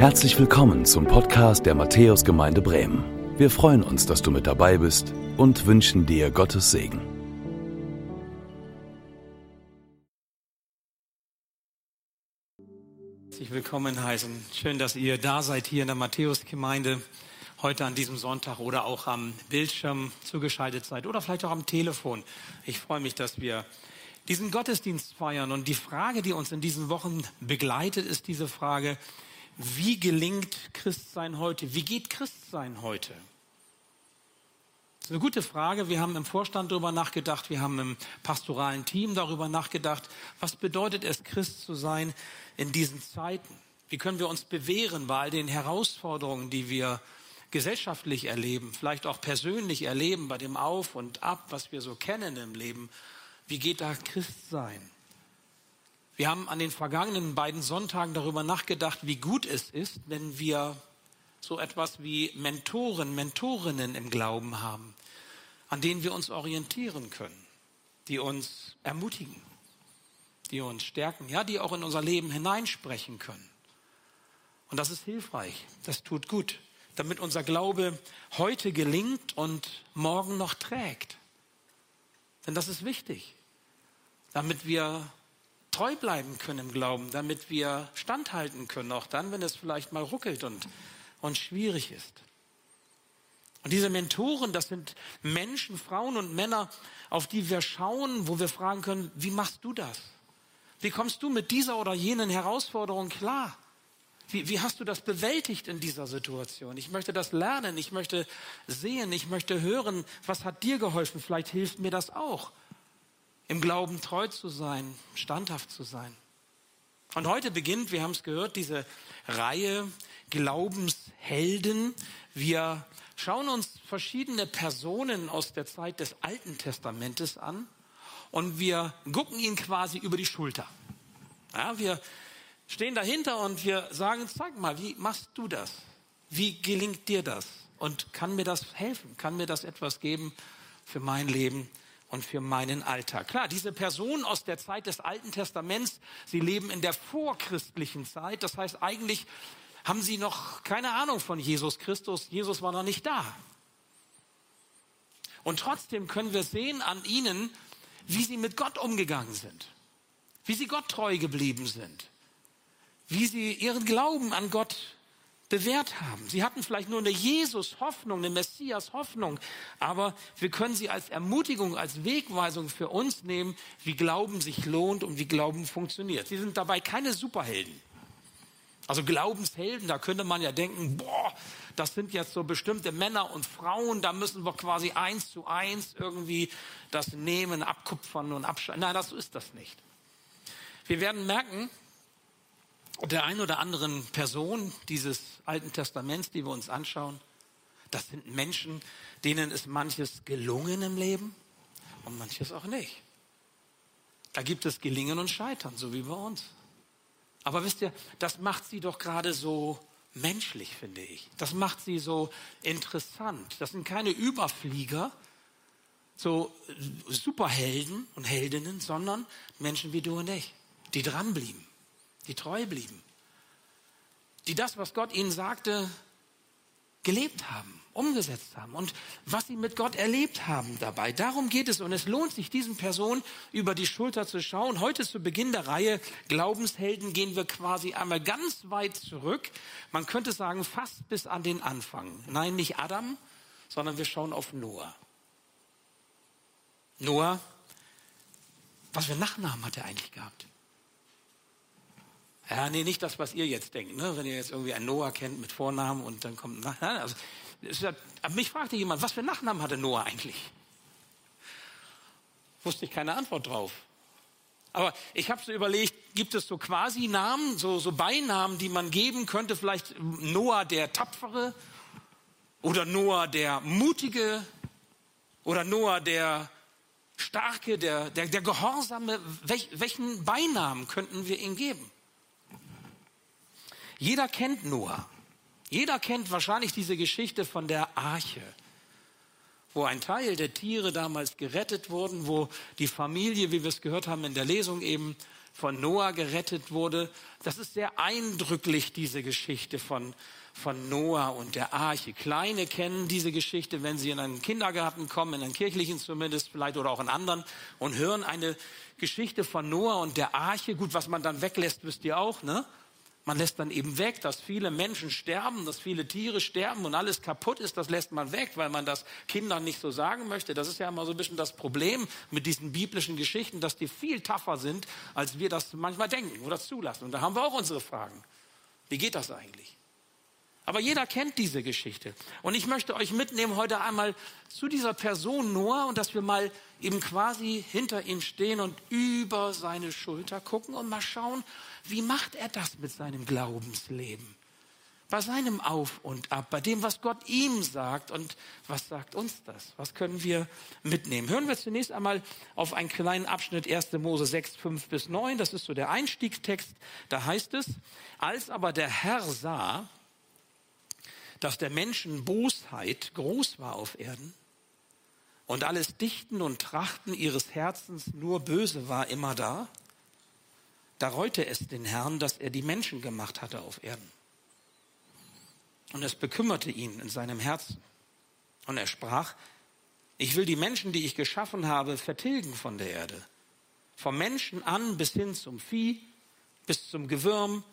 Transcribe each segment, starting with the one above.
Herzlich willkommen zum Podcast der Matthäusgemeinde Bremen. Wir freuen uns, dass du mit dabei bist und wünschen dir Gottes Segen. Herzlich willkommen heißen. Schön, dass ihr da seid hier in der Matthäusgemeinde heute an diesem Sonntag oder auch am Bildschirm zugeschaltet seid oder vielleicht auch am Telefon. Ich freue mich, dass wir diesen Gottesdienst feiern und die Frage, die uns in diesen Wochen begleitet, ist diese Frage, wie gelingt Christsein heute? Wie geht Christsein heute? Das ist eine gute Frage. Wir haben im Vorstand darüber nachgedacht, wir haben im pastoralen Team darüber nachgedacht, was bedeutet es, Christ zu sein in diesen Zeiten? Wie können wir uns bewähren bei all den Herausforderungen, die wir gesellschaftlich erleben, vielleicht auch persönlich erleben, bei dem Auf und Ab, was wir so kennen im Leben? Wie geht da Christsein? Wir haben an den vergangenen beiden Sonntagen darüber nachgedacht, wie gut es ist, wenn wir so etwas wie Mentoren, Mentorinnen im Glauben haben, an denen wir uns orientieren können, die uns ermutigen, die uns stärken, ja, die auch in unser Leben hineinsprechen können. Und das ist hilfreich, das tut gut, damit unser Glaube heute gelingt und morgen noch trägt. Denn das ist wichtig, damit wir treu bleiben können im Glauben, damit wir standhalten können, auch dann, wenn es vielleicht mal ruckelt und, und schwierig ist. Und diese Mentoren, das sind Menschen, Frauen und Männer, auf die wir schauen, wo wir fragen können, wie machst du das? Wie kommst du mit dieser oder jenen Herausforderung klar? Wie, wie hast du das bewältigt in dieser Situation? Ich möchte das lernen, ich möchte sehen, ich möchte hören, was hat dir geholfen? Vielleicht hilft mir das auch im Glauben treu zu sein, standhaft zu sein. Und heute beginnt, wir haben es gehört, diese Reihe Glaubenshelden. Wir schauen uns verschiedene Personen aus der Zeit des Alten Testamentes an und wir gucken ihnen quasi über die Schulter. Ja, wir stehen dahinter und wir sagen, zeig mal, wie machst du das? Wie gelingt dir das? Und kann mir das helfen? Kann mir das etwas geben für mein Leben und für meinen Alltag. Klar, diese Personen aus der Zeit des Alten Testaments, sie leben in der vorchristlichen Zeit. Das heißt, eigentlich haben sie noch keine Ahnung von Jesus Christus. Jesus war noch nicht da. Und trotzdem können wir sehen an ihnen, wie sie mit Gott umgegangen sind, wie sie Gott treu geblieben sind, wie sie ihren Glauben an Gott bewährt haben. Sie hatten vielleicht nur eine Jesus-Hoffnung, eine Messias-Hoffnung, aber wir können sie als Ermutigung, als Wegweisung für uns nehmen, wie Glauben sich lohnt und wie Glauben funktioniert. Sie sind dabei keine Superhelden. Also Glaubenshelden, da könnte man ja denken, boah, das sind jetzt so bestimmte Männer und Frauen, da müssen wir quasi eins zu eins irgendwie das nehmen, abkupfern und abschneiden. Nein, das ist das nicht. Wir werden merken, der ein oder anderen Person dieses Alten Testaments, die wir uns anschauen, das sind Menschen, denen ist manches gelungen im Leben und manches auch nicht. Da gibt es Gelingen und Scheitern, so wie bei uns. Aber wisst ihr, das macht sie doch gerade so menschlich, finde ich. Das macht sie so interessant. Das sind keine Überflieger, so Superhelden und Heldinnen, sondern Menschen wie du und ich, die dranblieben die treu blieben, die das, was Gott ihnen sagte, gelebt haben, umgesetzt haben und was sie mit Gott erlebt haben dabei. Darum geht es und es lohnt sich, diesen Personen über die Schulter zu schauen. Heute zu Beginn der Reihe Glaubenshelden gehen wir quasi einmal ganz weit zurück. Man könnte sagen, fast bis an den Anfang. Nein, nicht Adam, sondern wir schauen auf Noah. Noah, was für Nachnamen hat er eigentlich gehabt? Ja, nee, nicht das, was ihr jetzt denkt. Ne? Wenn ihr jetzt irgendwie einen Noah kennt mit Vornamen und dann kommt ein Nachname. Also, ja, mich fragte jemand, was für Nachnamen hatte Noah eigentlich? Wusste ich keine Antwort drauf. Aber ich habe so überlegt, gibt es so quasi Namen, so, so Beinamen, die man geben könnte? Vielleicht Noah der Tapfere oder Noah der Mutige oder Noah der Starke, der, der, der Gehorsame. Welch, welchen Beinamen könnten wir ihm geben? Jeder kennt Noah. Jeder kennt wahrscheinlich diese Geschichte von der Arche, wo ein Teil der Tiere damals gerettet wurden, wo die Familie, wie wir es gehört haben in der Lesung eben, von Noah gerettet wurde. Das ist sehr eindrücklich, diese Geschichte von, von Noah und der Arche. Kleine kennen diese Geschichte, wenn sie in einen Kindergarten kommen, in einen kirchlichen zumindest, vielleicht oder auch in anderen, und hören eine Geschichte von Noah und der Arche. Gut, was man dann weglässt, wisst ihr auch, ne? Man lässt dann eben weg, dass viele Menschen sterben, dass viele Tiere sterben und alles kaputt ist. Das lässt man weg, weil man das Kindern nicht so sagen möchte. Das ist ja immer so ein bisschen das Problem mit diesen biblischen Geschichten, dass die viel tougher sind, als wir das manchmal denken oder zulassen. Und da haben wir auch unsere Fragen. Wie geht das eigentlich? Aber jeder kennt diese Geschichte. Und ich möchte euch mitnehmen heute einmal zu dieser Person Noah und dass wir mal eben quasi hinter ihm stehen und über seine Schulter gucken und mal schauen, wie macht er das mit seinem Glaubensleben? Bei seinem Auf und Ab, bei dem, was Gott ihm sagt und was sagt uns das? Was können wir mitnehmen? Hören wir zunächst einmal auf einen kleinen Abschnitt 1. Mose 6, 5 bis 9. Das ist so der Einstiegstext. Da heißt es, als aber der Herr sah, dass der Menschen Bosheit groß war auf Erden und alles Dichten und Trachten ihres Herzens nur böse war immer da, da reute es den Herrn, dass er die Menschen gemacht hatte auf Erden. Und es bekümmerte ihn in seinem Herzen. Und er sprach, ich will die Menschen, die ich geschaffen habe, vertilgen von der Erde. Vom Menschen an bis hin zum Vieh, bis zum Gewürm,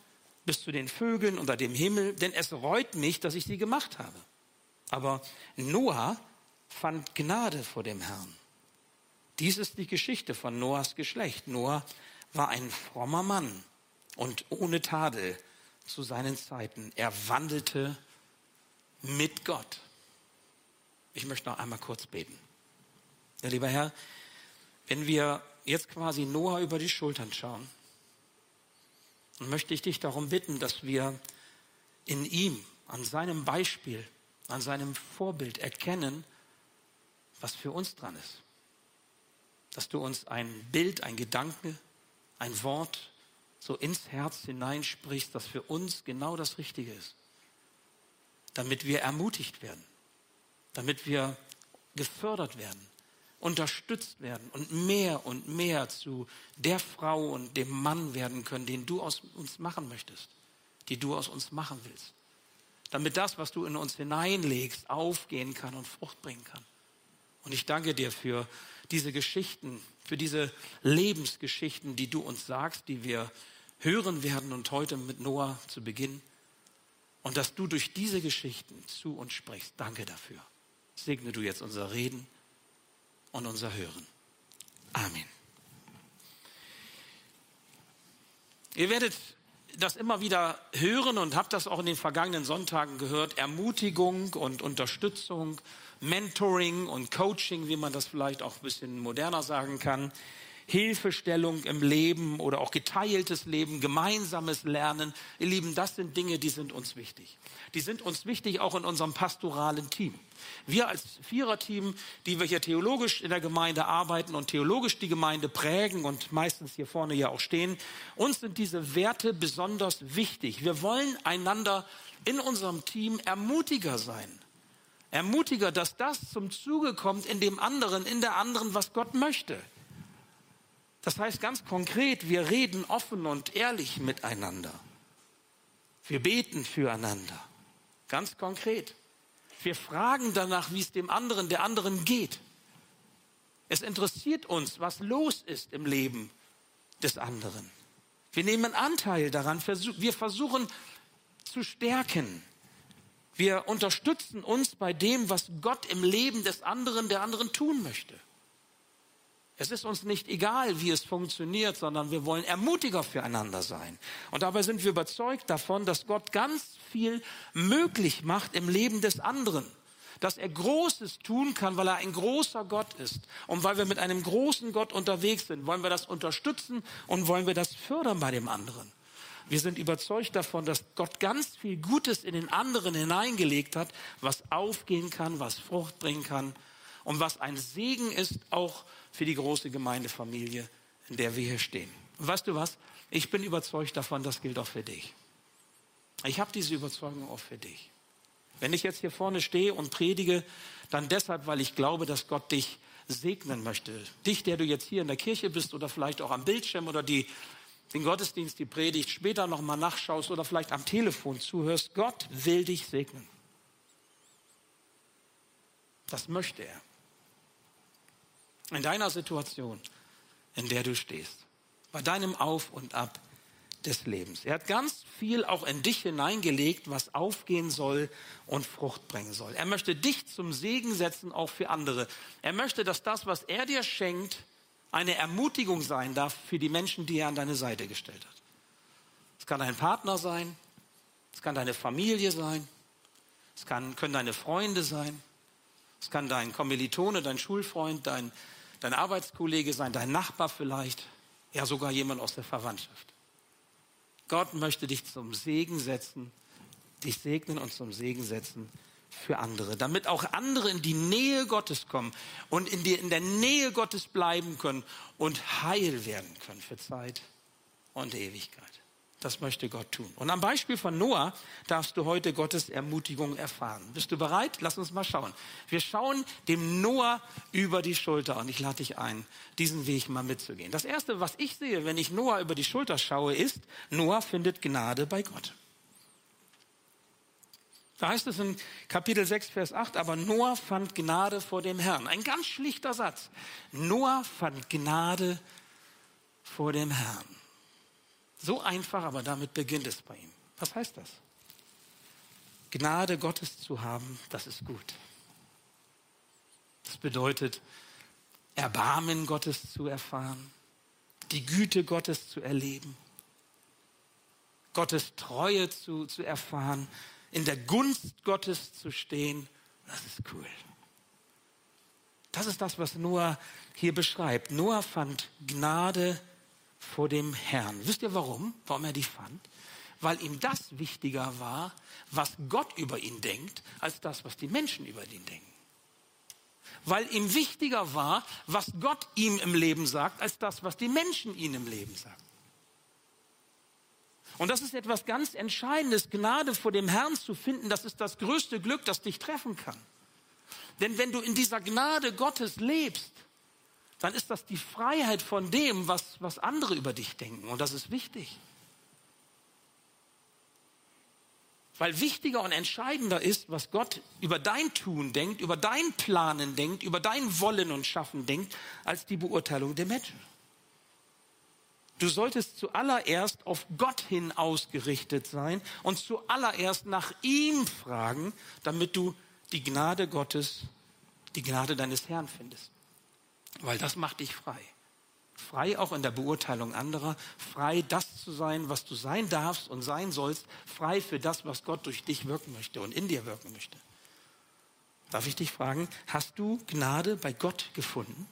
bis zu den Vögeln unter dem Himmel, denn es reut mich, dass ich sie gemacht habe. Aber Noah fand Gnade vor dem Herrn. Dies ist die Geschichte von Noahs Geschlecht. Noah war ein frommer Mann und ohne Tadel zu seinen Zeiten. Er wandelte mit Gott. Ich möchte noch einmal kurz beten. Ja, lieber Herr, wenn wir jetzt quasi Noah über die Schultern schauen, dann möchte ich dich darum bitten, dass wir in ihm, an seinem Beispiel, an seinem Vorbild erkennen, was für uns dran ist. Dass du uns ein Bild, ein Gedanke, ein Wort so ins Herz hineinsprichst, das für uns genau das Richtige ist. Damit wir ermutigt werden, damit wir gefördert werden, unterstützt werden und mehr und mehr zu der Frau und dem Mann werden können, den du aus uns machen möchtest, die du aus uns machen willst. Damit das, was du in uns hineinlegst, aufgehen kann und Frucht bringen kann. Und ich danke dir für diese Geschichten, für diese Lebensgeschichten, die du uns sagst, die wir hören werden und heute mit Noah zu Beginn. Und dass du durch diese Geschichten zu uns sprichst. Danke dafür. Segne du jetzt unser Reden und unser Hören. Amen. Ihr werdet das immer wieder hören und habt das auch in den vergangenen Sonntagen gehört. Ermutigung und Unterstützung Mentoring und Coaching, wie man das vielleicht auch ein bisschen moderner sagen kann, Hilfestellung im Leben oder auch geteiltes Leben, gemeinsames Lernen. Ihr Lieben, das sind Dinge, die sind uns wichtig. Die sind uns wichtig auch in unserem pastoralen Team. Wir als Viererteam, die wir hier theologisch in der Gemeinde arbeiten und theologisch die Gemeinde prägen und meistens hier vorne ja auch stehen, uns sind diese Werte besonders wichtig. Wir wollen einander in unserem Team Ermutiger sein. Ermutiger, dass das zum Zuge kommt in dem anderen, in der anderen, was Gott möchte. Das heißt ganz konkret, wir reden offen und ehrlich miteinander. Wir beten füreinander. Ganz konkret. Wir fragen danach, wie es dem anderen, der anderen geht. Es interessiert uns, was los ist im Leben des anderen. Wir nehmen Anteil daran. Wir versuchen zu stärken. Wir unterstützen uns bei dem, was Gott im Leben des anderen, der anderen tun möchte. Es ist uns nicht egal, wie es funktioniert, sondern wir wollen Ermutiger füreinander sein. Und dabei sind wir überzeugt davon, dass Gott ganz viel möglich macht im Leben des anderen. Dass er Großes tun kann, weil er ein großer Gott ist. Und weil wir mit einem großen Gott unterwegs sind, wollen wir das unterstützen und wollen wir das fördern bei dem anderen. Wir sind überzeugt davon, dass Gott ganz viel Gutes in den anderen hineingelegt hat, was aufgehen kann, was Frucht bringen kann und was ein Segen ist auch für die große Gemeindefamilie, in der wir hier stehen. Und weißt du was? Ich bin überzeugt davon, das gilt auch für dich. Ich habe diese Überzeugung auch für dich. Wenn ich jetzt hier vorne stehe und predige, dann deshalb, weil ich glaube, dass Gott dich segnen möchte. Dich, der du jetzt hier in der Kirche bist oder vielleicht auch am Bildschirm oder die den Gottesdienst, die Predigt später nochmal nachschaust oder vielleicht am Telefon zuhörst. Gott will dich segnen. Das möchte er. In deiner Situation, in der du stehst, bei deinem Auf und Ab des Lebens. Er hat ganz viel auch in dich hineingelegt, was aufgehen soll und Frucht bringen soll. Er möchte dich zum Segen setzen, auch für andere. Er möchte, dass das, was er dir schenkt, eine Ermutigung sein darf für die Menschen, die er an deine Seite gestellt hat. Es kann ein Partner sein, es kann deine Familie sein, es kann, können deine Freunde sein, es kann dein Kommilitone, dein Schulfreund, dein, dein Arbeitskollege sein, dein Nachbar vielleicht, ja sogar jemand aus der Verwandtschaft. Gott möchte dich zum Segen setzen, dich segnen und zum Segen setzen für andere, damit auch andere in die Nähe Gottes kommen und in, die, in der Nähe Gottes bleiben können und heil werden können für Zeit und Ewigkeit. Das möchte Gott tun. Und am Beispiel von Noah darfst du heute Gottes Ermutigung erfahren. Bist du bereit? Lass uns mal schauen. Wir schauen dem Noah über die Schulter und ich lade dich ein, diesen Weg mal mitzugehen. Das erste, was ich sehe, wenn ich Noah über die Schulter schaue, ist, Noah findet Gnade bei Gott. Da heißt es in Kapitel 6, Vers 8, aber Noah fand Gnade vor dem Herrn. Ein ganz schlichter Satz. Noah fand Gnade vor dem Herrn. So einfach, aber damit beginnt es bei ihm. Was heißt das? Gnade Gottes zu haben, das ist gut. Das bedeutet, Erbarmen Gottes zu erfahren, die Güte Gottes zu erleben, Gottes Treue zu, zu erfahren, in der Gunst Gottes zu stehen, das ist cool. Das ist das, was Noah hier beschreibt. Noah fand Gnade vor dem Herrn. Wisst ihr warum? Warum er die fand? Weil ihm das wichtiger war, was Gott über ihn denkt, als das, was die Menschen über ihn denken. Weil ihm wichtiger war, was Gott ihm im Leben sagt, als das, was die Menschen ihm im Leben sagen. Und das ist etwas ganz Entscheidendes, Gnade vor dem Herrn zu finden. Das ist das größte Glück, das dich treffen kann. Denn wenn du in dieser Gnade Gottes lebst, dann ist das die Freiheit von dem, was, was andere über dich denken. Und das ist wichtig. Weil wichtiger und entscheidender ist, was Gott über dein Tun denkt, über dein Planen denkt, über dein Wollen und Schaffen denkt, als die Beurteilung der Menschen. Du solltest zuallererst auf Gott hin ausgerichtet sein und zuallererst nach ihm fragen, damit du die Gnade Gottes, die Gnade deines Herrn findest. Weil das macht dich frei. Frei auch in der Beurteilung anderer, frei das zu sein, was du sein darfst und sein sollst, frei für das, was Gott durch dich wirken möchte und in dir wirken möchte. Darf ich dich fragen, hast du Gnade bei Gott gefunden?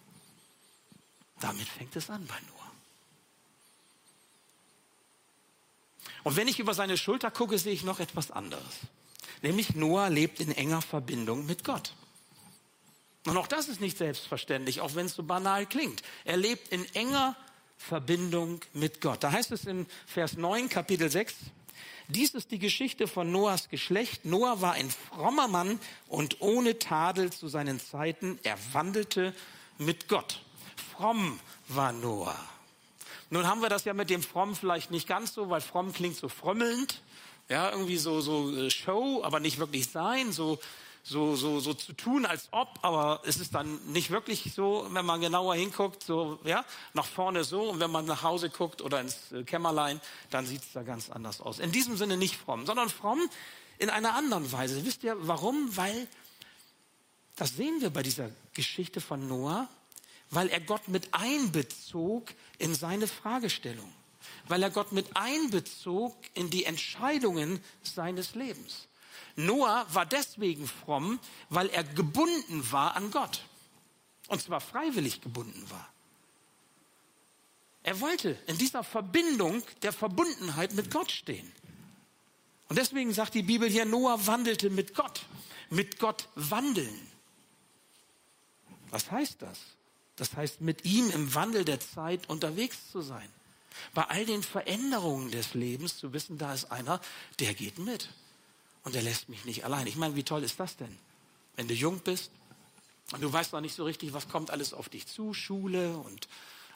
Damit fängt es an bei Noah. Und wenn ich über seine Schulter gucke, sehe ich noch etwas anderes. Nämlich Noah lebt in enger Verbindung mit Gott. Und auch das ist nicht selbstverständlich, auch wenn es so banal klingt. Er lebt in enger Verbindung mit Gott. Da heißt es in Vers 9, Kapitel 6, dies ist die Geschichte von Noahs Geschlecht. Noah war ein frommer Mann und ohne Tadel zu seinen Zeiten. Er wandelte mit Gott. Fromm war Noah. Nun haben wir das ja mit dem Fromm vielleicht nicht ganz so, weil fromm klingt so frömmelnd. Ja, irgendwie so, so äh, Show, aber nicht wirklich sein, so, so, so, so zu tun, als ob, aber es ist dann nicht wirklich so, wenn man genauer hinguckt, so, ja, nach vorne so, und wenn man nach Hause guckt oder ins äh, Kämmerlein, dann sieht es da ganz anders aus. In diesem Sinne nicht fromm, sondern fromm in einer anderen Weise. Wisst ihr warum? Weil, das sehen wir bei dieser Geschichte von Noah, weil er Gott mit einbezog in seine Fragestellung, weil er Gott mit einbezog in die Entscheidungen seines Lebens. Noah war deswegen fromm, weil er gebunden war an Gott. Und zwar freiwillig gebunden war. Er wollte in dieser Verbindung der Verbundenheit mit Gott stehen. Und deswegen sagt die Bibel hier, Noah wandelte mit Gott. Mit Gott wandeln. Was heißt das? Das heißt, mit ihm im Wandel der Zeit unterwegs zu sein. Bei all den Veränderungen des Lebens zu wissen, da ist einer, der geht mit. und er lässt mich nicht allein. Ich meine, wie toll ist das denn? Wenn du jung bist und du weißt noch nicht so richtig, was kommt alles auf dich zu, Schule und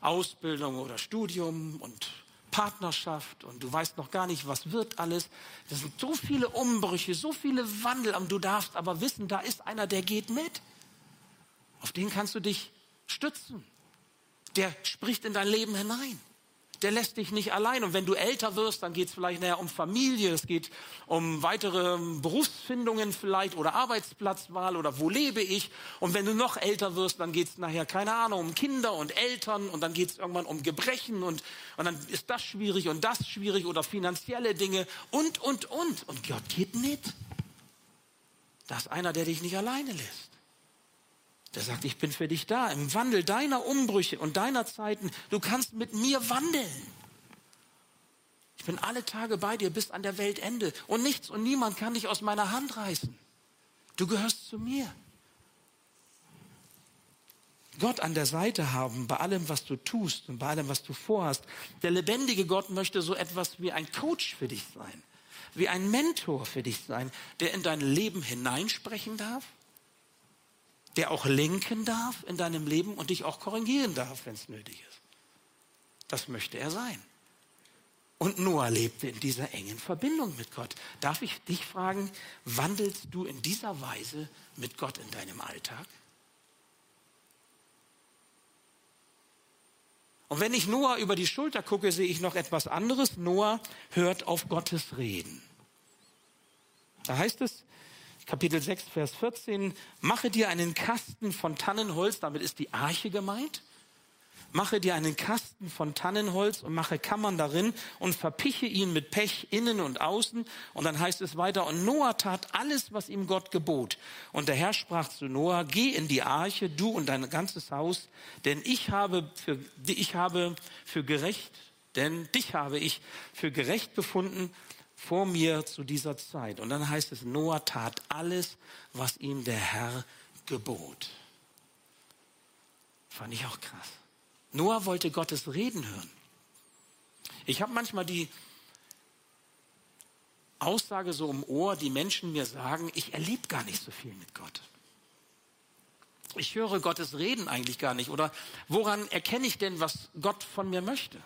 Ausbildung oder Studium und Partnerschaft und du weißt noch gar nicht, was wird alles. Das sind so viele Umbrüche, so viele Wandel, und du darfst aber wissen, da ist einer, der geht mit. Auf den kannst du dich stützen. Der spricht in dein Leben hinein der lässt dich nicht allein. Und wenn du älter wirst, dann geht es vielleicht näher um Familie, es geht um weitere Berufsfindungen vielleicht oder Arbeitsplatzwahl oder wo lebe ich. Und wenn du noch älter wirst, dann geht es nachher, keine Ahnung, um Kinder und Eltern und dann geht es irgendwann um Gebrechen und, und dann ist das schwierig und das schwierig oder finanzielle Dinge und, und, und. Und Gott geht mit. Da ist einer, der dich nicht alleine lässt. Der sagt, ich bin für dich da im Wandel deiner Umbrüche und deiner Zeiten. Du kannst mit mir wandeln. Ich bin alle Tage bei dir bis an der Weltende. Und nichts und niemand kann dich aus meiner Hand reißen. Du gehörst zu mir. Gott an der Seite haben bei allem, was du tust und bei allem, was du vorhast. Der lebendige Gott möchte so etwas wie ein Coach für dich sein, wie ein Mentor für dich sein, der in dein Leben hineinsprechen darf der auch lenken darf in deinem Leben und dich auch korrigieren darf, wenn es nötig ist. Das möchte er sein. Und Noah lebte in dieser engen Verbindung mit Gott. Darf ich dich fragen, wandelst du in dieser Weise mit Gott in deinem Alltag? Und wenn ich Noah über die Schulter gucke, sehe ich noch etwas anderes. Noah hört auf Gottes Reden. Da heißt es, Kapitel 6, Vers 14, mache dir einen Kasten von Tannenholz, damit ist die Arche gemeint. Mache dir einen Kasten von Tannenholz und mache Kammern darin und verpiche ihn mit Pech innen und außen. Und dann heißt es weiter, und Noah tat alles, was ihm Gott gebot. Und der Herr sprach zu Noah, geh in die Arche, du und dein ganzes Haus, denn ich habe für, ich habe für gerecht, denn dich habe ich für gerecht befunden vor mir zu dieser Zeit. Und dann heißt es, Noah tat alles, was ihm der Herr gebot. Fand ich auch krass. Noah wollte Gottes Reden hören. Ich habe manchmal die Aussage so im Ohr, die Menschen mir sagen, ich erlebe gar nicht so viel mit Gott. Ich höre Gottes Reden eigentlich gar nicht. Oder woran erkenne ich denn, was Gott von mir möchte?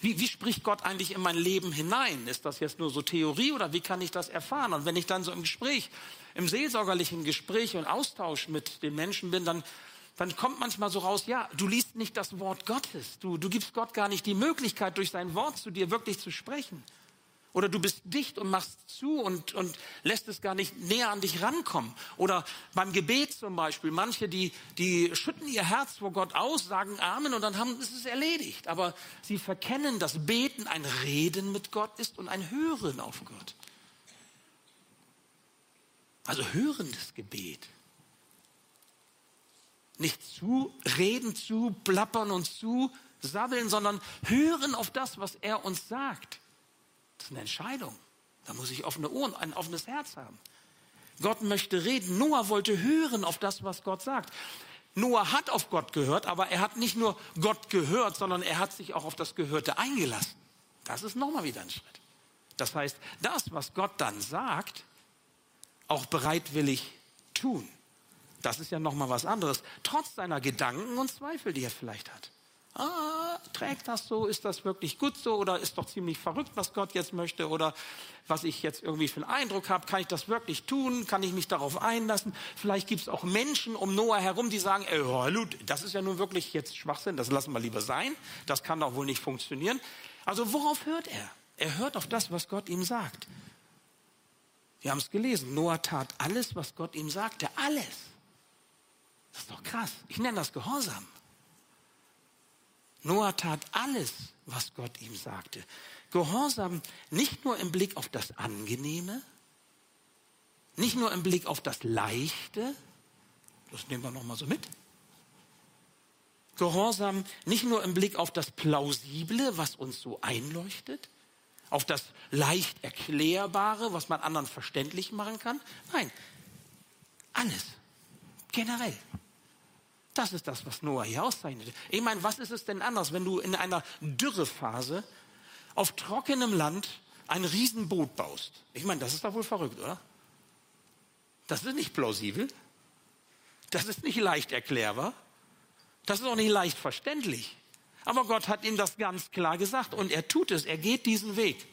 Wie, wie spricht Gott eigentlich in mein Leben hinein? Ist das jetzt nur so Theorie oder wie kann ich das erfahren? Und wenn ich dann so im Gespräch, im seelsorgerlichen Gespräch und Austausch mit den Menschen bin, dann, dann kommt manchmal so raus, ja, du liest nicht das Wort Gottes. Du, du gibst Gott gar nicht die Möglichkeit, durch sein Wort zu dir wirklich zu sprechen. Oder du bist dicht und machst zu und, und lässt es gar nicht näher an dich rankommen. Oder beim Gebet zum Beispiel. Manche, die, die schütten ihr Herz vor Gott aus, sagen Amen und dann haben, ist es erledigt. Aber sie verkennen, dass Beten ein Reden mit Gott ist und ein Hören auf Gott. Also hörendes Gebet. Nicht zu, reden zu, plappern und zu, sabbeln, sondern hören auf das, was er uns sagt. Das ist eine Entscheidung. Da muss ich offene Ohren, ein offenes Herz haben. Gott möchte reden. Noah wollte hören auf das, was Gott sagt. Noah hat auf Gott gehört, aber er hat nicht nur Gott gehört, sondern er hat sich auch auf das Gehörte eingelassen. Das ist nochmal wieder ein Schritt. Das heißt, das, was Gott dann sagt, auch bereitwillig tun. Das ist ja nochmal was anderes. Trotz seiner Gedanken und Zweifel, die er vielleicht hat ah, trägt das so? Ist das wirklich gut so? Oder ist doch ziemlich verrückt, was Gott jetzt möchte? Oder was ich jetzt irgendwie für einen Eindruck habe, kann ich das wirklich tun? Kann ich mich darauf einlassen? Vielleicht gibt es auch Menschen um Noah herum, die sagen, das ist ja nun wirklich jetzt Schwachsinn, das lassen wir lieber sein. Das kann doch wohl nicht funktionieren. Also worauf hört er? Er hört auf das, was Gott ihm sagt. Wir haben es gelesen. Noah tat alles, was Gott ihm sagte. Alles. Das ist doch krass. Ich nenne das Gehorsam. Noah tat alles, was Gott ihm sagte. Gehorsam nicht nur im Blick auf das Angenehme, nicht nur im Blick auf das Leichte, das nehmen wir nochmal so mit. Gehorsam nicht nur im Blick auf das Plausible, was uns so einleuchtet, auf das leicht Erklärbare, was man anderen verständlich machen kann. Nein, alles, generell. Das ist das, was Noah hier auszeichnete. Ich meine, was ist es denn anders, wenn du in einer Dürrephase auf trockenem Land ein Riesenboot baust. Ich meine, das ist doch wohl verrückt, oder? Das ist nicht plausibel. Das ist nicht leicht erklärbar. Das ist auch nicht leicht verständlich. Aber Gott hat ihm das ganz klar gesagt und er tut es. Er geht diesen Weg.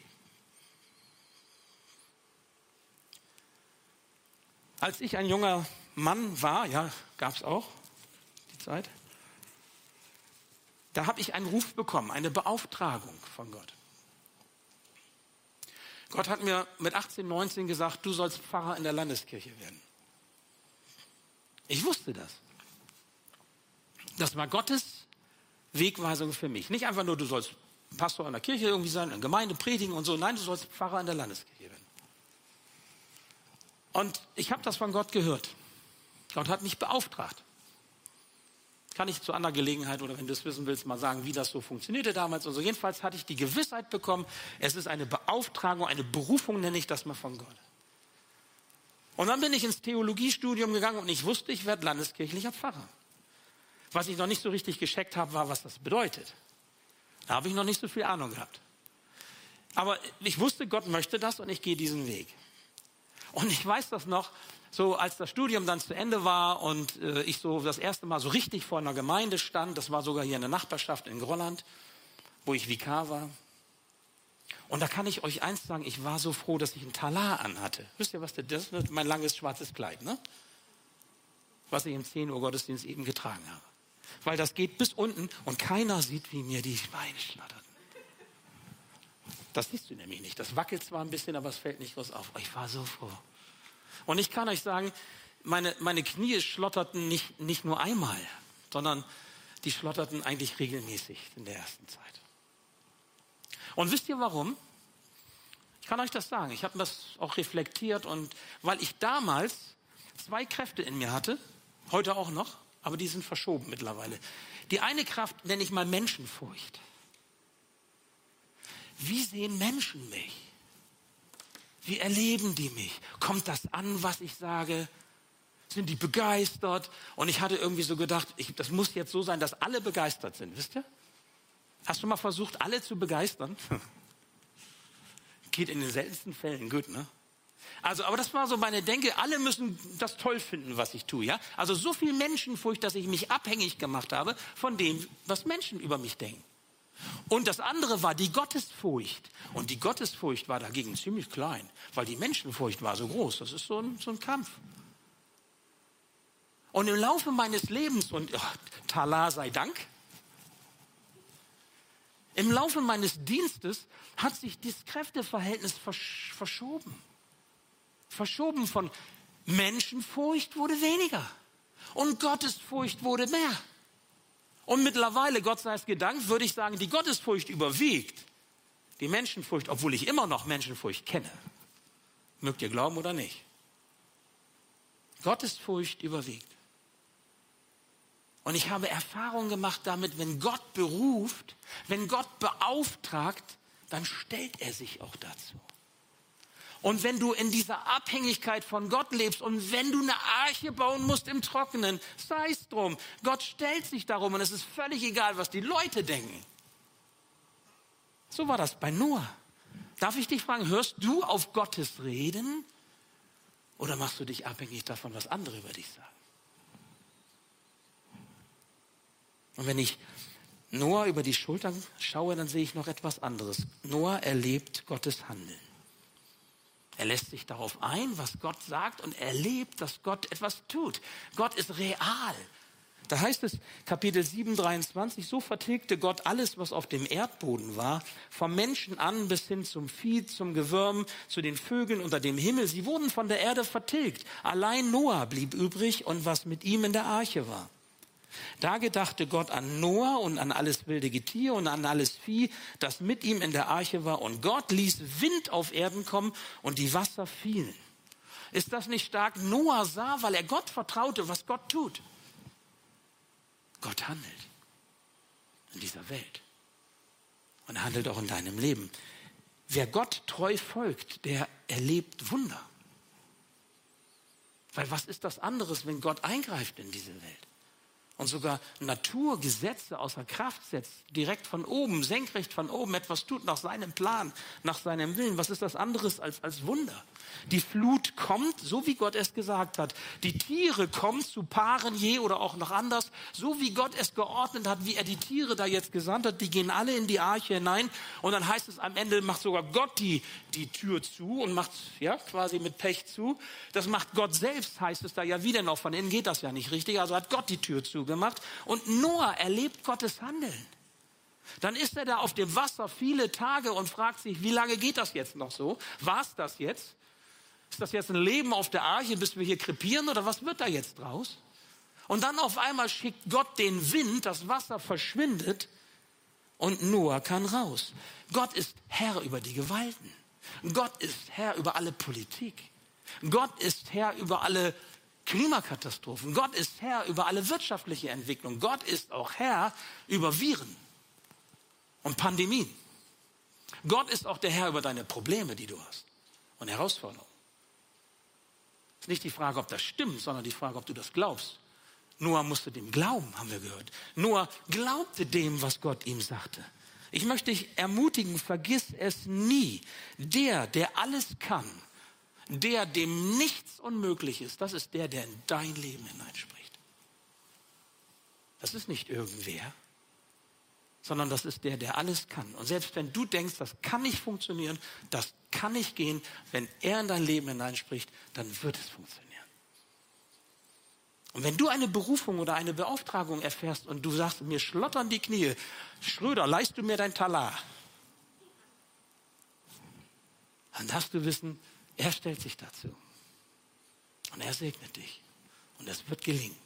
Als ich ein junger Mann war, ja, gab es auch Zeit, da habe ich einen Ruf bekommen, eine Beauftragung von Gott. Gott hat mir mit 18, 19 gesagt, du sollst Pfarrer in der Landeskirche werden. Ich wusste das. Das war Gottes Wegweisung für mich. Nicht einfach nur, du sollst Pastor in der Kirche irgendwie sein, in der Gemeinde predigen und so. Nein, du sollst Pfarrer in der Landeskirche werden. Und ich habe das von Gott gehört. Gott hat mich beauftragt. Kann ich zu anderer Gelegenheit oder wenn du es wissen willst, mal sagen, wie das so funktionierte damals und so. Jedenfalls hatte ich die Gewissheit bekommen, es ist eine Beauftragung, eine Berufung nenne ich das mal von Gott. Und dann bin ich ins Theologiestudium gegangen und ich wusste, ich werde landeskirchlicher Pfarrer. Was ich noch nicht so richtig gescheckt habe, war, was das bedeutet. Da habe ich noch nicht so viel Ahnung gehabt. Aber ich wusste, Gott möchte das und ich gehe diesen Weg. Und ich weiß das noch, so als das Studium dann zu Ende war und äh, ich so das erste Mal so richtig vor einer Gemeinde stand, das war sogar hier in der Nachbarschaft in Grolland, wo ich Vikar war. Und da kann ich euch eins sagen, ich war so froh, dass ich ein Talar anhatte. Wisst ihr, was das ist? Mein langes schwarzes Kleid, ne? Was ich im 10 Uhr Gottesdienst eben getragen habe. Weil das geht bis unten und keiner sieht, wie mir die Beine schnattern. Das siehst du nämlich nicht. Das wackelt zwar ein bisschen, aber es fällt nicht groß auf. Ich war so froh. Und ich kann euch sagen, meine, meine Knie schlotterten nicht, nicht nur einmal, sondern die schlotterten eigentlich regelmäßig in der ersten Zeit. Und wisst ihr warum? Ich kann euch das sagen. Ich habe das auch reflektiert und weil ich damals zwei Kräfte in mir hatte, heute auch noch, aber die sind verschoben mittlerweile. Die eine Kraft nenne ich mal Menschenfurcht. Wie sehen Menschen mich? Wie erleben die mich? Kommt das an, was ich sage? Sind die begeistert? Und ich hatte irgendwie so gedacht, ich, das muss jetzt so sein, dass alle begeistert sind, wisst ihr? Hast du mal versucht, alle zu begeistern? Geht in den seltensten Fällen gut, ne? Also, aber das war so meine Denke, alle müssen das toll finden, was ich tue, ja? Also so viel Menschenfurcht, dass ich mich abhängig gemacht habe von dem, was Menschen über mich denken. Und das andere war die Gottesfurcht. Und die Gottesfurcht war dagegen ziemlich klein, weil die Menschenfurcht war so groß. Das ist so ein, so ein Kampf. Und im Laufe meines Lebens, und oh, Tala sei Dank, im Laufe meines Dienstes hat sich das Kräfteverhältnis versch verschoben. Verschoben von Menschenfurcht wurde weniger und Gottesfurcht wurde mehr. Und mittlerweile, Gott sei es gedankt, würde ich sagen, die Gottesfurcht überwiegt die Menschenfurcht, obwohl ich immer noch Menschenfurcht kenne. Mögt ihr glauben oder nicht? Gottesfurcht überwiegt. Und ich habe Erfahrung gemacht damit, wenn Gott beruft, wenn Gott beauftragt, dann stellt er sich auch dazu. Und wenn du in dieser Abhängigkeit von Gott lebst und wenn du eine Arche bauen musst im Trockenen, sei es drum. Gott stellt sich darum und es ist völlig egal, was die Leute denken. So war das bei Noah. Darf ich dich fragen, hörst du auf Gottes Reden oder machst du dich abhängig davon, was andere über dich sagen? Und wenn ich Noah über die Schultern schaue, dann sehe ich noch etwas anderes. Noah erlebt Gottes Handeln. Er lässt sich darauf ein, was Gott sagt und erlebt, dass Gott etwas tut. Gott ist real. Da heißt es, Kapitel 7, 23, so vertilgte Gott alles, was auf dem Erdboden war, vom Menschen an bis hin zum Vieh, zum Gewürm, zu den Vögeln unter dem Himmel. Sie wurden von der Erde vertilgt. Allein Noah blieb übrig und was mit ihm in der Arche war. Da gedachte Gott an Noah und an alles wilde Getier und an alles Vieh, das mit ihm in der Arche war. Und Gott ließ Wind auf Erden kommen und die Wasser fielen. Ist das nicht stark? Noah sah, weil er Gott vertraute, was Gott tut. Gott handelt in dieser Welt. Und handelt auch in deinem Leben. Wer Gott treu folgt, der erlebt Wunder. Weil was ist das anderes, wenn Gott eingreift in diese Welt? Und sogar Naturgesetze außer Kraft setzt, direkt von oben, senkrecht von oben etwas tut nach seinem Plan, nach seinem Willen. Was ist das anderes als, als Wunder? Die Flut kommt, so wie Gott es gesagt hat. Die Tiere kommen zu Paaren je oder auch noch anders, so wie Gott es geordnet hat, wie er die Tiere da jetzt gesandt hat. Die gehen alle in die Arche hinein und dann heißt es am Ende macht sogar Gott die, die Tür zu und macht, ja, quasi mit Pech zu. Das macht Gott selbst, heißt es da ja wieder noch. Von innen geht das ja nicht richtig. Also hat Gott die Tür zu gemacht. Und Noah erlebt Gottes Handeln. Dann ist er da auf dem Wasser viele Tage und fragt sich, wie lange geht das jetzt noch so? War es das jetzt? Ist das jetzt ein Leben auf der Arche, bis wir hier krepieren oder was wird da jetzt draus? Und dann auf einmal schickt Gott den Wind, das Wasser verschwindet und Noah kann raus. Gott ist Herr über die Gewalten. Gott ist Herr über alle Politik. Gott ist Herr über alle Klimakatastrophen. Gott ist Herr über alle wirtschaftliche Entwicklung. Gott ist auch Herr über Viren und Pandemien. Gott ist auch der Herr über deine Probleme, die du hast und Herausforderungen. Es ist nicht die Frage, ob das stimmt, sondern die Frage, ob du das glaubst. Noah musste dem glauben, haben wir gehört. Noah glaubte dem, was Gott ihm sagte. Ich möchte dich ermutigen, vergiss es nie. Der, der alles kann, der, dem nichts unmöglich ist, das ist der, der in dein Leben hineinspricht. Das ist nicht irgendwer, sondern das ist der, der alles kann. Und selbst wenn du denkst, das kann nicht funktionieren, das kann nicht gehen, wenn er in dein Leben hineinspricht, dann wird es funktionieren. Und wenn du eine Berufung oder eine Beauftragung erfährst und du sagst, mir schlottern die Knie, Schröder, leist du mir dein Talar, dann darfst du wissen, er stellt sich dazu. Und er segnet dich. Und es wird gelingen,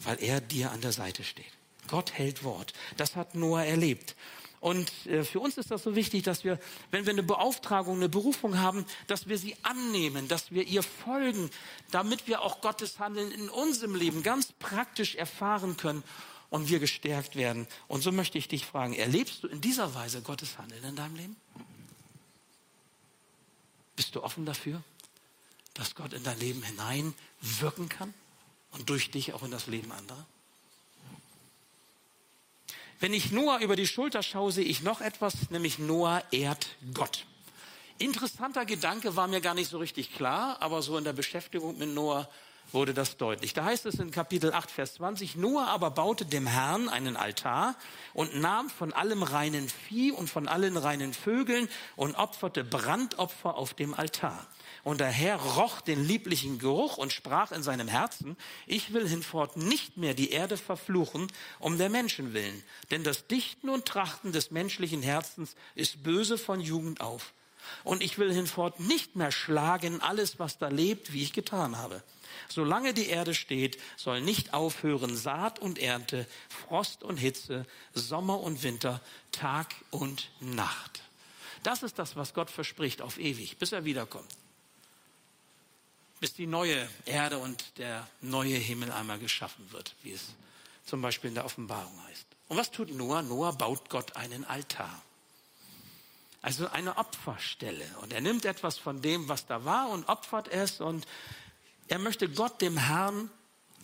weil er dir an der Seite steht. Gott hält Wort. Das hat Noah erlebt. Und äh, für uns ist das so wichtig, dass wir, wenn wir eine Beauftragung, eine Berufung haben, dass wir sie annehmen, dass wir ihr folgen, damit wir auch Gottes Handeln in unserem Leben ganz praktisch erfahren können und wir gestärkt werden. Und so möchte ich dich fragen, erlebst du in dieser Weise Gottes Handeln in deinem Leben? Bist du offen dafür, dass Gott in dein Leben hinein wirken kann und durch dich auch in das Leben anderer? Wenn ich Noah über die Schulter schaue, sehe ich noch etwas, nämlich Noah ehrt Gott. Interessanter Gedanke war mir gar nicht so richtig klar, aber so in der Beschäftigung mit Noah wurde das deutlich. Da heißt es in Kapitel 8, Vers 20, Noah aber baute dem Herrn einen Altar und nahm von allem reinen Vieh und von allen reinen Vögeln und opferte Brandopfer auf dem Altar. Und der Herr roch den lieblichen Geruch und sprach in seinem Herzen, ich will hinfort nicht mehr die Erde verfluchen, um der Menschen willen. Denn das Dichten und Trachten des menschlichen Herzens ist böse von Jugend auf. Und ich will hinfort nicht mehr schlagen alles, was da lebt, wie ich getan habe. Solange die Erde steht, soll nicht aufhören Saat und Ernte, Frost und Hitze, Sommer und Winter, Tag und Nacht. Das ist das, was Gott verspricht auf ewig, bis er wiederkommt bis die neue Erde und der neue Himmel einmal geschaffen wird, wie es zum Beispiel in der Offenbarung heißt. Und was tut Noah? Noah baut Gott einen Altar. Also eine Opferstelle. Und er nimmt etwas von dem, was da war und opfert es und er möchte Gott, dem Herrn,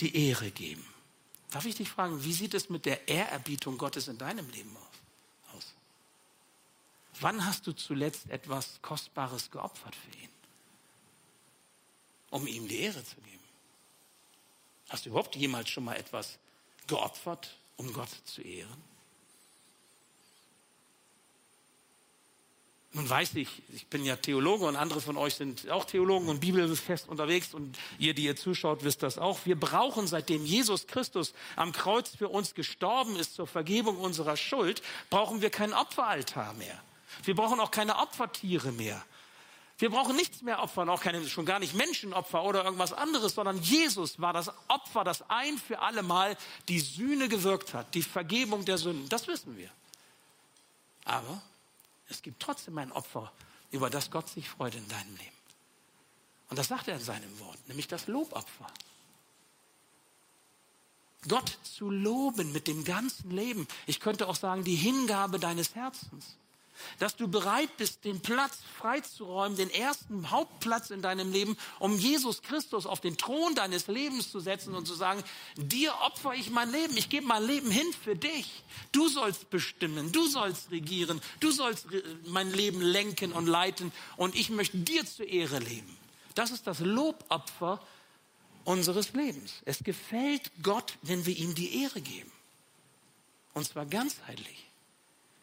die Ehre geben. Darf ich dich fragen, wie sieht es mit der Ehrerbietung Gottes in deinem Leben aus? Wann hast du zuletzt etwas Kostbares geopfert für ihn? um ihm die Ehre zu geben. Hast du überhaupt jemals schon mal etwas geopfert, um Gott zu ehren? Nun weiß ich, ich bin ja Theologe und andere von euch sind auch Theologen und bibelfest unterwegs und ihr, die ihr zuschaut, wisst das auch. Wir brauchen, seitdem Jesus Christus am Kreuz für uns gestorben ist zur Vergebung unserer Schuld, brauchen wir keinen Opferaltar mehr. Wir brauchen auch keine Opfertiere mehr. Wir brauchen nichts mehr opfern, auch keine, schon gar nicht Menschenopfer oder irgendwas anderes, sondern Jesus war das Opfer, das ein für alle Mal die Sühne gewirkt hat, die Vergebung der Sünden. Das wissen wir. Aber es gibt trotzdem ein Opfer, über das Gott sich freut in deinem Leben. Und das sagt er in seinem Wort, nämlich das Lobopfer. Gott zu loben mit dem ganzen Leben. Ich könnte auch sagen, die Hingabe deines Herzens. Dass du bereit bist, den Platz freizuräumen, den ersten Hauptplatz in deinem Leben, um Jesus Christus auf den Thron deines Lebens zu setzen und zu sagen, dir opfer ich mein Leben, ich gebe mein Leben hin für dich. Du sollst bestimmen, du sollst regieren, du sollst mein Leben lenken und leiten und ich möchte dir zur Ehre leben. Das ist das Lobopfer unseres Lebens. Es gefällt Gott, wenn wir ihm die Ehre geben. Und zwar ganzheitlich.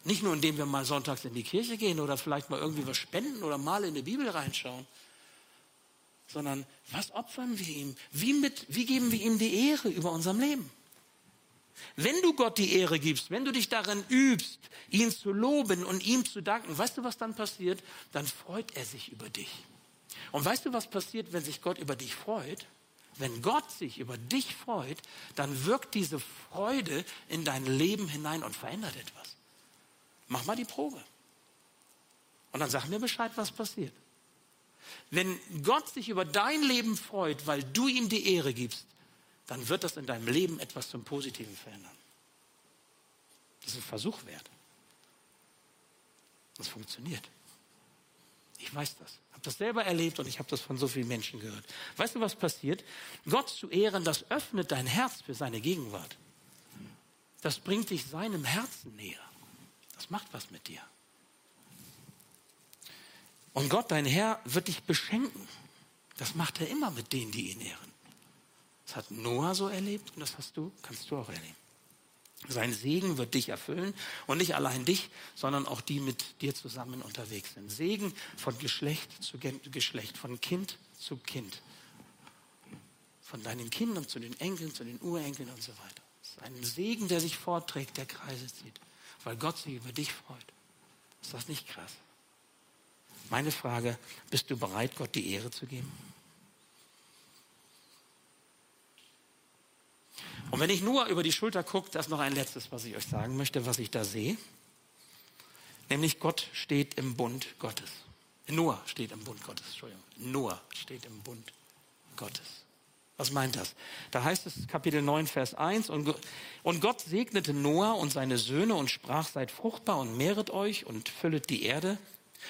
Nicht nur, indem wir mal sonntags in die Kirche gehen oder vielleicht mal irgendwie was spenden oder mal in die Bibel reinschauen, sondern was opfern wir ihm? Wie, mit, wie geben wir ihm die Ehre über unserem Leben? Wenn du Gott die Ehre gibst, wenn du dich darin übst, ihn zu loben und ihm zu danken, weißt du, was dann passiert? Dann freut er sich über dich. Und weißt du, was passiert, wenn sich Gott über dich freut? Wenn Gott sich über dich freut, dann wirkt diese Freude in dein Leben hinein und verändert etwas. Mach mal die Probe. Und dann sag mir Bescheid, was passiert. Wenn Gott sich über dein Leben freut, weil du ihm die Ehre gibst, dann wird das in deinem Leben etwas zum Positiven verändern. Das ist ein Versuch wert. Das funktioniert. Ich weiß das. Ich habe das selber erlebt und ich habe das von so vielen Menschen gehört. Weißt du, was passiert? Gott zu ehren, das öffnet dein Herz für seine Gegenwart. Das bringt dich seinem Herzen näher. Das macht was mit dir. Und Gott, dein Herr, wird dich beschenken. Das macht er immer mit denen, die ihn ehren. Das hat Noah so erlebt und das hast du, kannst du auch erleben. Sein Segen wird dich erfüllen und nicht allein dich, sondern auch die mit dir zusammen unterwegs sind. Segen von Geschlecht zu Geschlecht, von Kind zu Kind. Von deinen Kindern zu den Enkeln, zu den Urenkeln und so weiter. Das ist ein Segen, der sich vorträgt, der Kreise zieht weil Gott sich über dich freut. Ist das nicht krass? Meine Frage, bist du bereit, Gott die Ehre zu geben? Und wenn ich nur über die Schulter gucke, das ist noch ein letztes, was ich euch sagen möchte, was ich da sehe. Nämlich Gott steht im Bund Gottes. Noah steht im Bund Gottes, Entschuldigung. Noah steht im Bund Gottes. Was meint das? Da heißt es Kapitel 9, Vers 1, und, und Gott segnete Noah und seine Söhne und sprach, seid fruchtbar und mehret euch und füllet die Erde.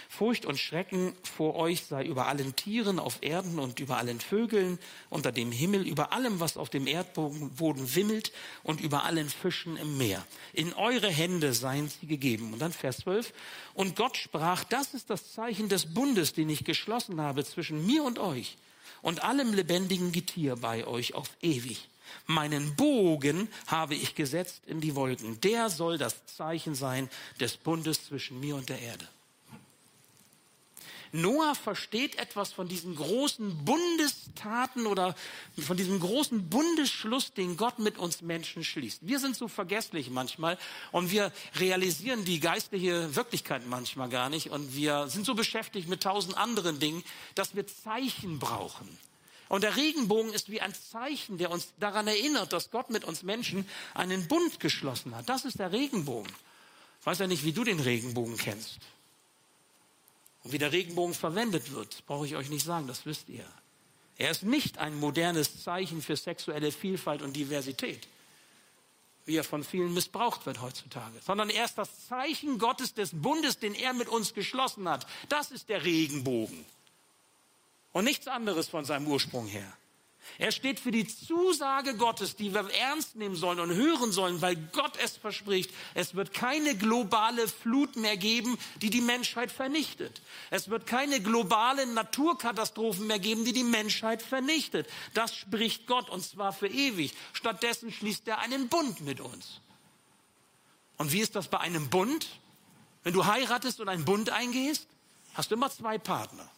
Furcht und Schrecken vor euch sei über allen Tieren auf Erden und über allen Vögeln unter dem Himmel, über allem, was auf dem Erdboden wimmelt und über allen Fischen im Meer. In eure Hände seien sie gegeben. Und dann Vers 12. Und Gott sprach, das ist das Zeichen des Bundes, den ich geschlossen habe zwischen mir und euch und allem lebendigen Getier bei euch auf ewig. Meinen Bogen habe ich gesetzt in die Wolken. Der soll das Zeichen sein des Bundes zwischen mir und der Erde. Noah versteht etwas von diesen großen Bundestaten oder von diesem großen Bundesschluss, den Gott mit uns Menschen schließt. Wir sind so vergesslich manchmal und wir realisieren die geistliche Wirklichkeit manchmal gar nicht und wir sind so beschäftigt mit tausend anderen Dingen, dass wir Zeichen brauchen. Und der Regenbogen ist wie ein Zeichen, der uns daran erinnert, dass Gott mit uns Menschen einen Bund geschlossen hat. Das ist der Regenbogen. Ich weiß ja nicht, wie du den Regenbogen kennst. Und wie der Regenbogen verwendet wird, brauche ich euch nicht sagen, das wisst ihr. Er ist nicht ein modernes Zeichen für sexuelle Vielfalt und Diversität, wie er von vielen missbraucht wird heutzutage, sondern er ist das Zeichen Gottes des Bundes, den er mit uns geschlossen hat. Das ist der Regenbogen. Und nichts anderes von seinem Ursprung her. Er steht für die Zusage Gottes, die wir ernst nehmen sollen und hören sollen, weil Gott es verspricht. Es wird keine globale Flut mehr geben, die die Menschheit vernichtet. Es wird keine globalen Naturkatastrophen mehr geben, die die Menschheit vernichtet. Das spricht Gott und zwar für ewig. Stattdessen schließt er einen Bund mit uns. Und wie ist das bei einem Bund? Wenn du heiratest und einen Bund eingehst, hast du immer zwei Partner.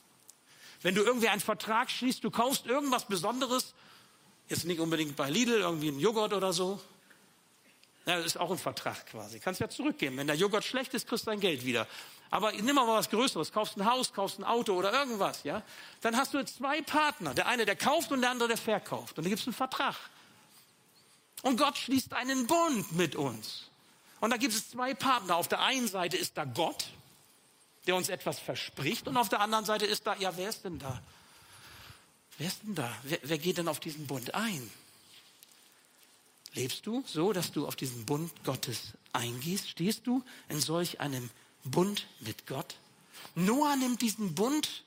Wenn du irgendwie einen Vertrag schließt, du kaufst irgendwas Besonderes, jetzt nicht unbedingt bei Lidl, irgendwie ein Joghurt oder so. Ja, das ist auch ein Vertrag quasi. Kannst ja zurückgeben. Wenn der Joghurt schlecht ist, kriegst du dein Geld wieder. Aber nimm mal was Größeres, kaufst ein Haus, kaufst ein Auto oder irgendwas, ja? Dann hast du zwei Partner. Der eine, der kauft und der andere, der verkauft. Und da gibt es einen Vertrag. Und Gott schließt einen Bund mit uns. Und da gibt es zwei Partner. Auf der einen Seite ist da Gott der uns etwas verspricht. Und auf der anderen Seite ist da, ja, wer ist denn da? Wer ist denn da? Wer, wer geht denn auf diesen Bund ein? Lebst du so, dass du auf diesen Bund Gottes eingehst? Stehst du in solch einem Bund mit Gott. Noah nimmt diesen Bund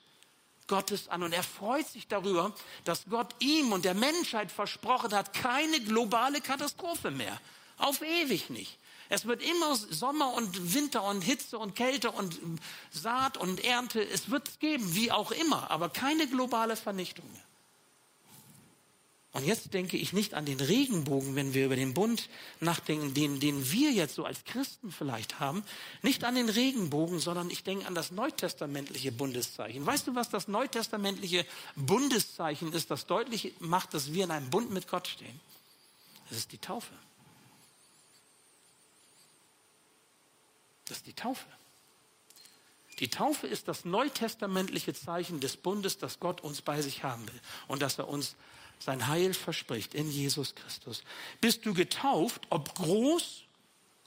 Gottes an und er freut sich darüber, dass Gott ihm und der Menschheit versprochen hat, keine globale Katastrophe mehr. Auf ewig nicht. Es wird immer Sommer und Winter und Hitze und Kälte und Saat und Ernte. Es wird es geben, wie auch immer, aber keine globale Vernichtung mehr. Und jetzt denke ich nicht an den Regenbogen, wenn wir über den Bund nachdenken, den, den wir jetzt so als Christen vielleicht haben. Nicht an den Regenbogen, sondern ich denke an das neutestamentliche Bundeszeichen. Weißt du, was das neutestamentliche Bundeszeichen ist, das deutlich macht, dass wir in einem Bund mit Gott stehen? Das ist die Taufe. Das ist die Taufe. Die Taufe ist das neutestamentliche Zeichen des Bundes, das Gott uns bei sich haben will und dass er uns sein Heil verspricht in Jesus Christus. Bist du getauft, ob groß,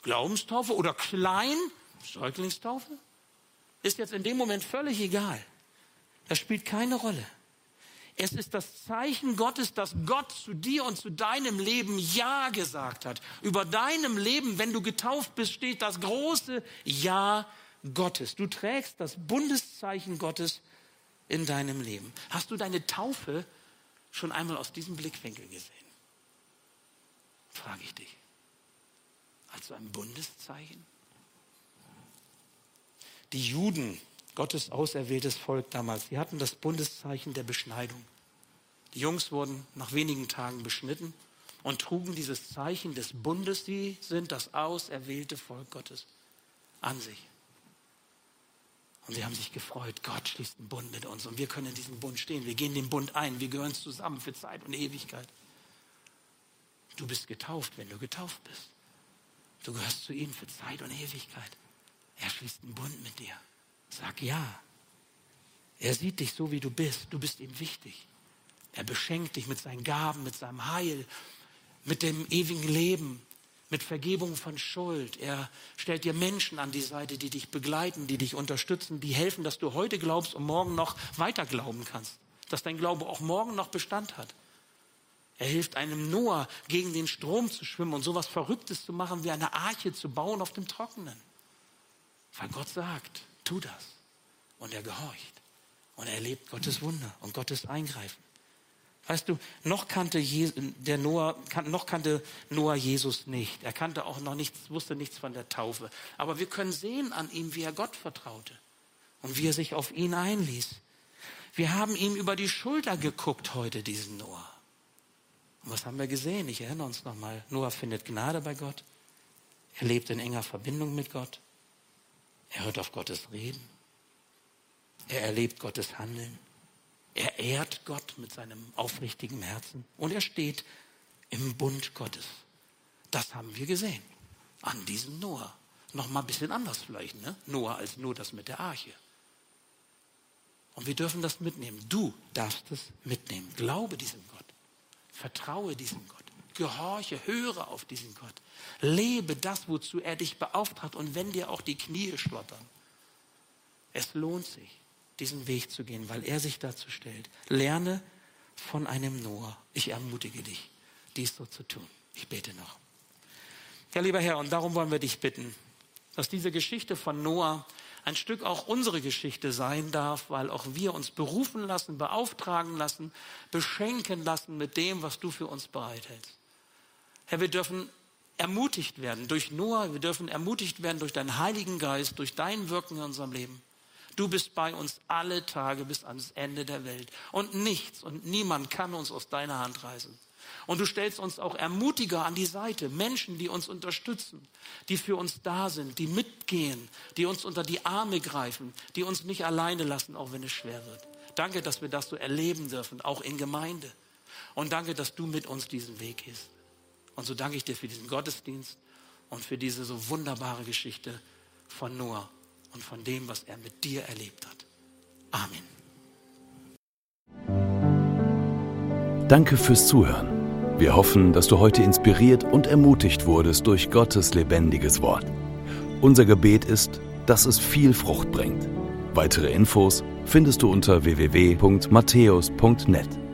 Glaubenstaufe oder klein, Säuglingstaufe? Ist jetzt in dem Moment völlig egal. Das spielt keine Rolle. Es ist das Zeichen Gottes, dass Gott zu dir und zu deinem Leben Ja gesagt hat. Über deinem Leben, wenn du getauft bist, steht das große Ja Gottes. Du trägst das Bundeszeichen Gottes in deinem Leben. Hast du deine Taufe schon einmal aus diesem Blickwinkel gesehen? Frage ich dich. Als ein Bundeszeichen? Die Juden, Gottes auserwähltes Volk damals, die hatten das Bundeszeichen der Beschneidung. Die Jungs wurden nach wenigen Tagen beschnitten und trugen dieses Zeichen des Bundes, sie sind das auserwählte Volk Gottes, an sich. Und sie haben sich gefreut, Gott schließt einen Bund mit uns und wir können in diesem Bund stehen. Wir gehen den Bund ein, wir gehören zusammen für Zeit und Ewigkeit. Du bist getauft, wenn du getauft bist. Du gehörst zu ihm für Zeit und Ewigkeit. Er schließt einen Bund mit dir. Sag ja. Er sieht dich so, wie du bist. Du bist ihm wichtig. Er beschenkt dich mit seinen Gaben, mit seinem Heil, mit dem ewigen Leben mit Vergebung von Schuld. Er stellt dir Menschen an die Seite, die dich begleiten, die dich unterstützen, die helfen, dass du heute glaubst und morgen noch weiter glauben kannst. Dass dein Glaube auch morgen noch Bestand hat. Er hilft einem Noah, gegen den Strom zu schwimmen und sowas Verrücktes zu machen, wie eine Arche zu bauen auf dem Trockenen. Weil Gott sagt, tu das. Und er gehorcht. Und er erlebt Gottes Wunder und Gottes Eingreifen. Weißt du, noch kannte, der Noah, noch kannte Noah Jesus nicht. Er kannte auch noch nichts, wusste nichts von der Taufe. Aber wir können sehen an ihm, wie er Gott vertraute und wie er sich auf ihn einließ. Wir haben ihm über die Schulter geguckt heute, diesen Noah. Und was haben wir gesehen? Ich erinnere uns nochmal. Noah findet Gnade bei Gott. Er lebt in enger Verbindung mit Gott. Er hört auf Gottes Reden. Er erlebt Gottes Handeln. Er ehrt Gott mit seinem aufrichtigen Herzen und er steht im Bund Gottes. Das haben wir gesehen an diesem Noah. Noch mal ein bisschen anders vielleicht, ne? Noah als nur das mit der Arche. Und wir dürfen das mitnehmen. Du darfst es mitnehmen. Glaube diesem Gott. Vertraue diesem Gott. Gehorche, höre auf diesen Gott. Lebe das, wozu er dich beauftragt. Und wenn dir auch die Knie schlottern, es lohnt sich diesen Weg zu gehen, weil er sich dazu stellt. Lerne von einem Noah. Ich ermutige dich, dies so zu tun. Ich bete noch. Ja, lieber Herr, und darum wollen wir dich bitten, dass diese Geschichte von Noah ein Stück auch unsere Geschichte sein darf, weil auch wir uns berufen lassen, beauftragen lassen, beschenken lassen mit dem, was du für uns bereithältst. Herr, wir dürfen ermutigt werden durch Noah, wir dürfen ermutigt werden durch deinen Heiligen Geist, durch dein Wirken in unserem Leben. Du bist bei uns alle Tage bis ans Ende der Welt. Und nichts und niemand kann uns aus deiner Hand reißen. Und du stellst uns auch Ermutiger an die Seite, Menschen, die uns unterstützen, die für uns da sind, die mitgehen, die uns unter die Arme greifen, die uns nicht alleine lassen, auch wenn es schwer wird. Danke, dass wir das so erleben dürfen, auch in Gemeinde. Und danke, dass du mit uns diesen Weg gehst. Und so danke ich dir für diesen Gottesdienst und für diese so wunderbare Geschichte von Noah und von dem, was er mit dir erlebt hat. Amen. Danke fürs Zuhören. Wir hoffen, dass du heute inspiriert und ermutigt wurdest durch Gottes lebendiges Wort. Unser Gebet ist, dass es viel Frucht bringt. Weitere Infos findest du unter www.matthäus.net.